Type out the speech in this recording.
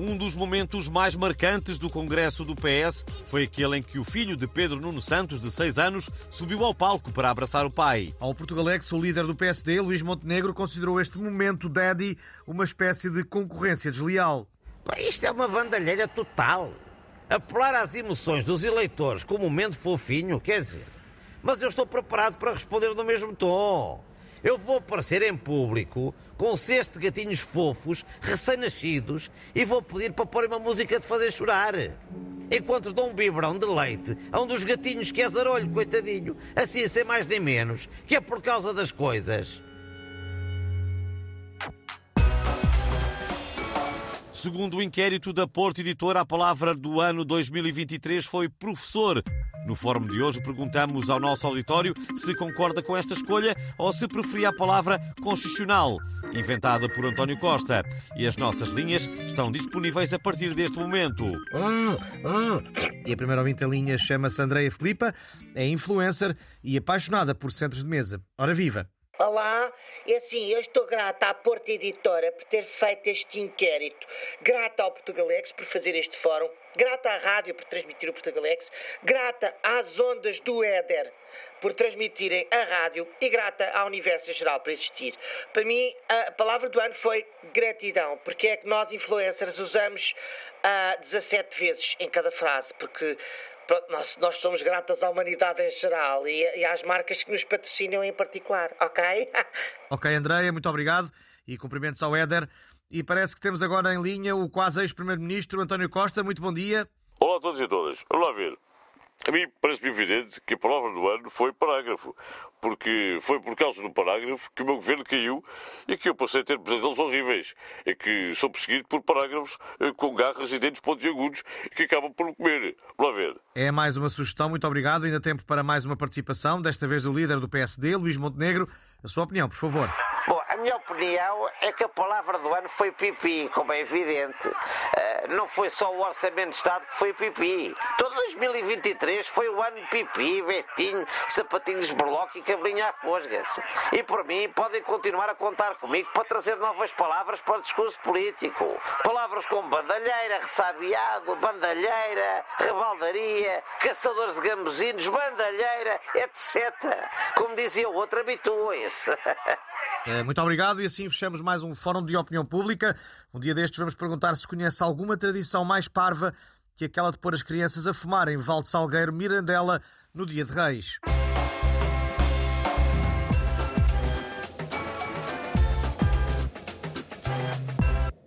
Um dos momentos mais marcantes do Congresso do PS foi aquele em que o filho de Pedro Nuno Santos, de 6 anos, subiu ao palco para abraçar o pai. Ao Portugalex, o líder do PSD, Luís Montenegro, considerou este momento Daddy uma espécie de concorrência desleal. Isto é uma bandalheira total. Apelar às emoções dos eleitores com um momento fofinho, quer dizer. Mas eu estou preparado para responder no mesmo tom. Eu vou aparecer em público com um cesto de gatinhos fofos, recém-nascidos, e vou pedir para pôr uma música de fazer chorar. Enquanto dou um biberão de leite a um dos gatinhos que é zarolho, coitadinho, assim sem mais nem menos, que é por causa das coisas. Segundo o inquérito da Porto Editora, a palavra do ano 2023 foi professor. No fórum de hoje perguntamos ao nosso auditório se concorda com esta escolha ou se preferia a palavra constitucional, inventada por António Costa. E as nossas linhas estão disponíveis a partir deste momento. Ah, ah. E a primeira ouvinte em linha chama-se Andreia Filipa, é influencer e apaixonada por centros de mesa. Ora viva! Olá, é assim, eu estou grata à Porta Editora por ter feito este inquérito, grata ao Portugalex por fazer este fórum, grata à rádio por transmitir o Portugalex, grata às ondas do Éder por transmitirem a rádio. E grata ao universo em geral por existir. Para mim, a palavra do ano foi gratidão, porque é que nós influencers usamos uh, 17 vezes em cada frase, porque nós, nós somos gratas à humanidade em geral e, e às marcas que nos patrocinam em particular, ok? ok, Andréia, muito obrigado e cumprimentos ao Éder. E parece que temos agora em linha o quase ex-primeiro-ministro António Costa. Muito bom dia. Olá a todos e todas. Vamos lá ver. A mim parece-me evidente que a palavra do ano foi parágrafo, porque foi por causa do parágrafo que o meu governo caiu e que eu passei a ter pesadelos horríveis. É que sou perseguido por parágrafos eh, com garras e dentes pontiagudos que acabam por me comer. Vamos ver. É mais uma sugestão, muito obrigado. Ainda tempo para mais uma participação, desta vez do líder do PSD, Luís Montenegro. A sua opinião, por favor. Minha opinião é que a palavra do ano foi pipi, como é evidente. Uh, não foi só o Orçamento de Estado que foi pipi. Todo 2023 foi o ano pipi, Betinho, sapatinhos berloque e cabrinha à fosga-se. E por mim podem continuar a contar comigo para trazer novas palavras para o discurso político. Palavras como bandalheira, ressabiado, bandalheira, rebaldaria, caçadores de gambuzinos, bandalheira, etc. Como dizia o outro, habituem-se. Eh, muito obrigado e assim fechamos mais um Fórum de Opinião Pública. Um dia destes vamos perguntar se conhece alguma tradição mais parva que aquela de pôr as crianças a fumar em Val de Salgueiro, Mirandela, no dia de Reis.